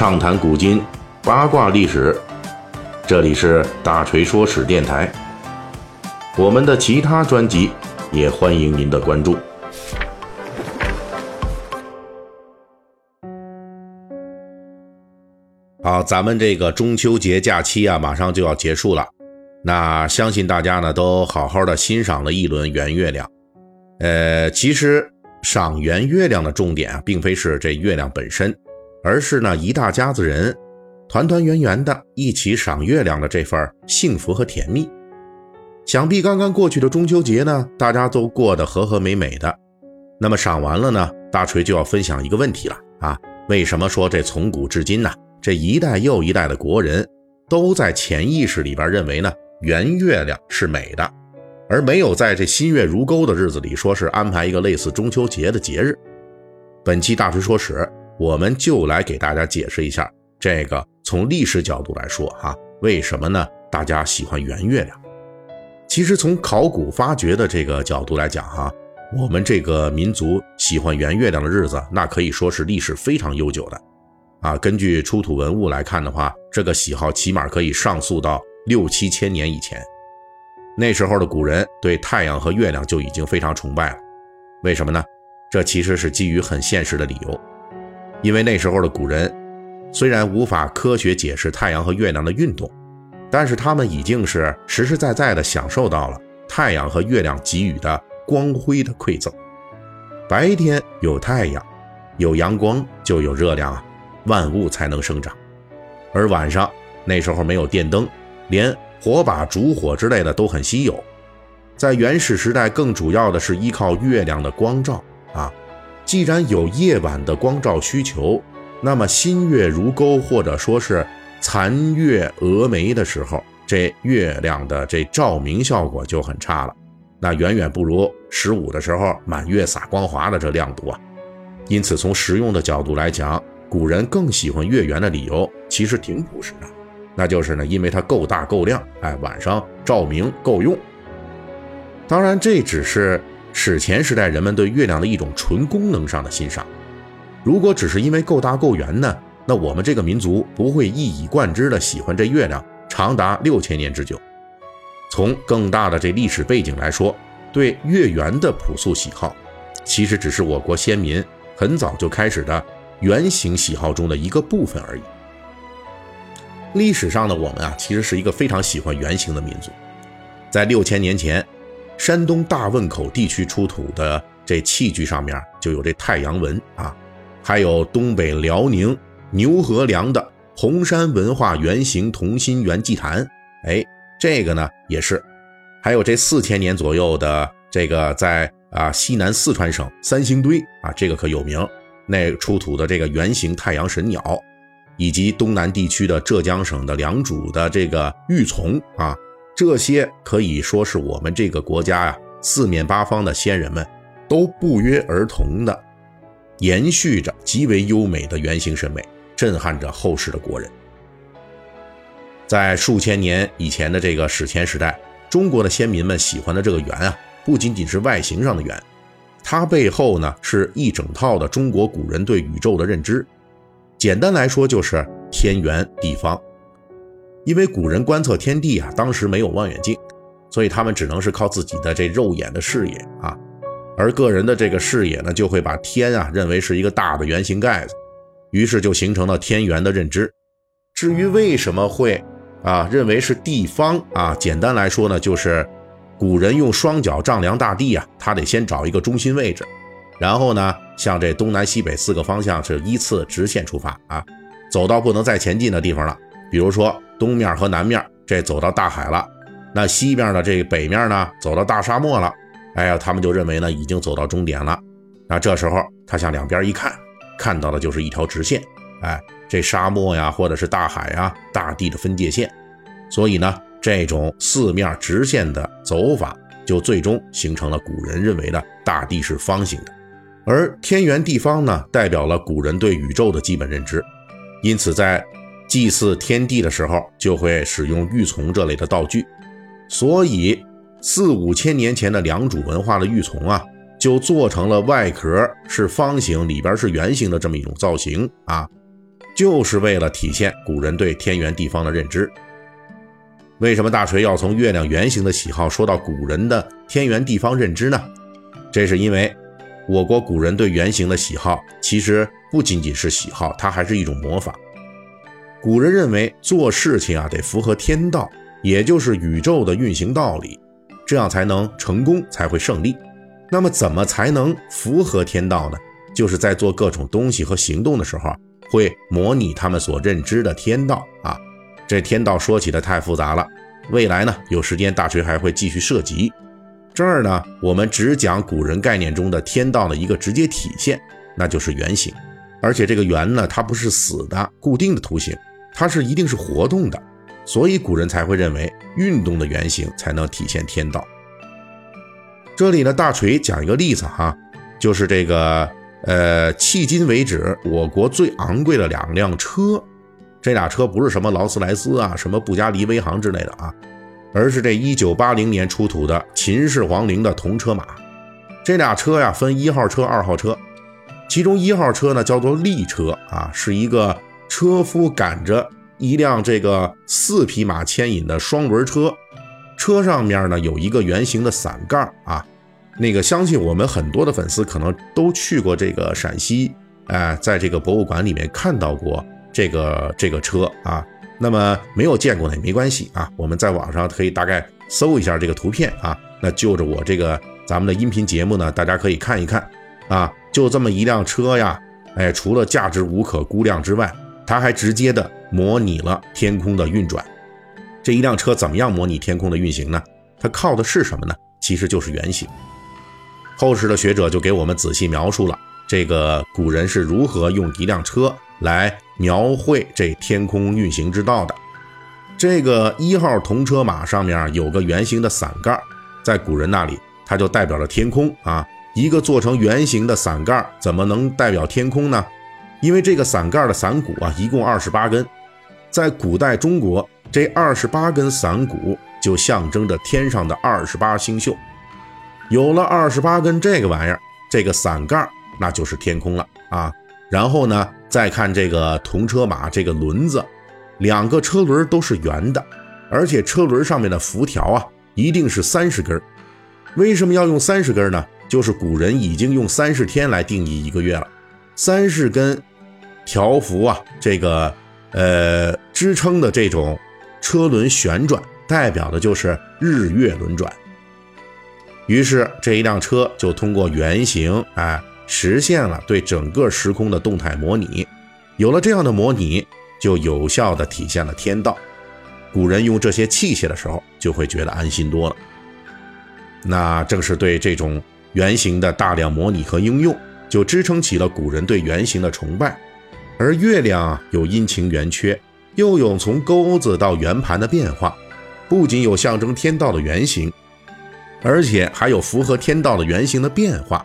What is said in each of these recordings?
畅谈古今，八卦历史。这里是大锤说史电台。我们的其他专辑也欢迎您的关注。好，咱们这个中秋节假期啊，马上就要结束了。那相信大家呢，都好好的欣赏了一轮圆月亮。呃，其实赏圆月亮的重点啊，并非是这月亮本身。而是呢，一大家子人团团圆圆的一起赏月亮的这份幸福和甜蜜。想必刚刚过去的中秋节呢，大家都过得和和美美的。那么赏完了呢，大锤就要分享一个问题了啊，为什么说这从古至今呢，这一代又一代的国人都在潜意识里边认为呢，圆月亮是美的，而没有在这新月如钩的日子里说是安排一个类似中秋节的节日。本期大锤说史。我们就来给大家解释一下这个从历史角度来说哈，为什么呢？大家喜欢圆月亮？其实从考古发掘的这个角度来讲哈，我们这个民族喜欢圆月亮的日子，那可以说是历史非常悠久的啊。根据出土文物来看的话，这个喜好起码可以上溯到六七千年以前。那时候的古人对太阳和月亮就已经非常崇拜了。为什么呢？这其实是基于很现实的理由。因为那时候的古人虽然无法科学解释太阳和月亮的运动，但是他们已经是实实在在地享受到了太阳和月亮给予的光辉的馈赠。白天有太阳，有阳光就有热量啊，万物才能生长。而晚上那时候没有电灯，连火把、烛火之类的都很稀有。在原始时代，更主要的是依靠月亮的光照啊。既然有夜晚的光照需求，那么新月如钩或者说是残月峨眉的时候，这月亮的这照明效果就很差了，那远远不如十五的时候满月洒光华的这亮度啊。因此，从实用的角度来讲，古人更喜欢月圆的理由其实挺朴实的，那就是呢，因为它够大够亮，哎，晚上照明够用。当然，这只是。史前时代人们对月亮的一种纯功能上的欣赏，如果只是因为够大够圆呢，那我们这个民族不会一以贯之的喜欢这月亮长达六千年之久。从更大的这历史背景来说，对月圆的朴素喜好，其实只是我国先民很早就开始的圆形喜好中的一个部分而已。历史上的我们啊，其实是一个非常喜欢圆形的民族，在六千年前。山东大汶口地区出土的这器具上面就有这太阳纹啊，还有东北辽宁牛河梁的红山文化圆形同心圆祭坛，哎，这个呢也是，还有这四千年左右的这个在啊西南四川省三星堆啊，这个可有名，那出土的这个圆形太阳神鸟，以及东南地区的浙江省的良渚的这个玉琮啊。这些可以说是我们这个国家呀，四面八方的先人们都不约而同的延续着极为优美的圆形审美，震撼着后世的国人。在数千年以前的这个史前时代，中国的先民们喜欢的这个圆啊，不仅仅是外形上的圆，它背后呢是一整套的中国古人对宇宙的认知。简单来说，就是天圆地方。因为古人观测天地啊，当时没有望远镜，所以他们只能是靠自己的这肉眼的视野啊，而个人的这个视野呢，就会把天啊认为是一个大的圆形盖子，于是就形成了天圆的认知。至于为什么会啊认为是地方啊，简单来说呢，就是古人用双脚丈量大地啊，他得先找一个中心位置，然后呢，向这东南西北四个方向是依次直线出发啊，走到不能再前进的地方了，比如说。东面和南面这走到大海了，那西边的这北面呢走到大沙漠了，哎呀，他们就认为呢已经走到终点了。那这时候他向两边一看，看到的就是一条直线，哎，这沙漠呀或者是大海呀，大地的分界线。所以呢，这种四面直线的走法，就最终形成了古人认为的大地是方形的。而天圆地方呢，代表了古人对宇宙的基本认知，因此在。祭祀天地的时候，就会使用玉琮这类的道具，所以四五千年前的良渚文化的玉琮啊，就做成了外壳是方形，里边是圆形的这么一种造型啊。就是为了体现古人对天圆地方的认知。为什么大锤要从月亮圆形的喜好说到古人的天圆地方认知呢？这是因为我国古人对圆形的喜好，其实不仅仅是喜好，它还是一种模仿。古人认为做事情啊得符合天道，也就是宇宙的运行道理，这样才能成功，才会胜利。那么怎么才能符合天道呢？就是在做各种东西和行动的时候，会模拟他们所认知的天道啊。这天道说起的太复杂了，未来呢有时间大锤还会继续涉及。这儿呢我们只讲古人概念中的天道的一个直接体现，那就是圆形。而且这个圆呢，它不是死的固定的图形，它是一定是活动的，所以古人才会认为运动的圆形才能体现天道。这里呢，大锤讲一个例子哈，就是这个呃，迄今为止我国最昂贵的两辆车。这俩车不是什么劳斯莱斯啊，什么布加迪威航之类的啊，而是这一九八零年出土的秦始皇陵的铜车马。这俩车呀，分一号车、二号车。其中一号车呢，叫做立车啊，是一个车夫赶着一辆这个四匹马牵引的双轮车，车上面呢有一个圆形的伞盖啊。那个相信我们很多的粉丝可能都去过这个陕西，哎，在这个博物馆里面看到过。这个这个车啊，那么没有见过的也没关系啊，我们在网上可以大概搜一下这个图片啊，那就着我这个咱们的音频节目呢，大家可以看一看啊，就这么一辆车呀，哎，除了价值无可估量之外，它还直接的模拟了天空的运转。这一辆车怎么样模拟天空的运行呢？它靠的是什么呢？其实就是圆形。后世的学者就给我们仔细描述了这个古人是如何用一辆车。来描绘这天空运行之道的，这个一号铜车马上面有个圆形的伞盖，在古人那里，它就代表了天空啊。一个做成圆形的伞盖，怎么能代表天空呢？因为这个伞盖的伞骨啊，一共二十八根，在古代中国，这二十八根伞骨就象征着天上的二十八星宿。有了二十八根这个玩意儿，这个伞盖那就是天空了啊。然后呢，再看这个铜车马这个轮子，两个车轮都是圆的，而且车轮上面的辐条啊，一定是三十根。为什么要用三十根呢？就是古人已经用三十天来定义一个月了，三十根条幅啊，这个呃支撑的这种车轮旋转，代表的就是日月轮转。于是这一辆车就通过圆形，哎。实现了对整个时空的动态模拟，有了这样的模拟，就有效地体现了天道。古人用这些器械的时候，就会觉得安心多了。那正是对这种圆形的大量模拟和应用，就支撑起了古人对圆形的崇拜。而月亮有阴晴圆缺，又有从钩子到圆盘的变化，不仅有象征天道的圆形，而且还有符合天道的圆形的变化。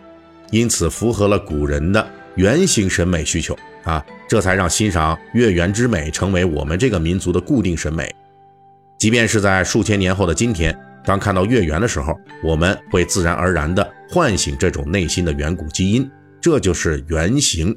因此，符合了古人的圆形审美需求啊，这才让欣赏月圆之美成为我们这个民族的固定审美。即便是在数千年后的今天，当看到月圆的时候，我们会自然而然地唤醒这种内心的远古基因。这就是圆形，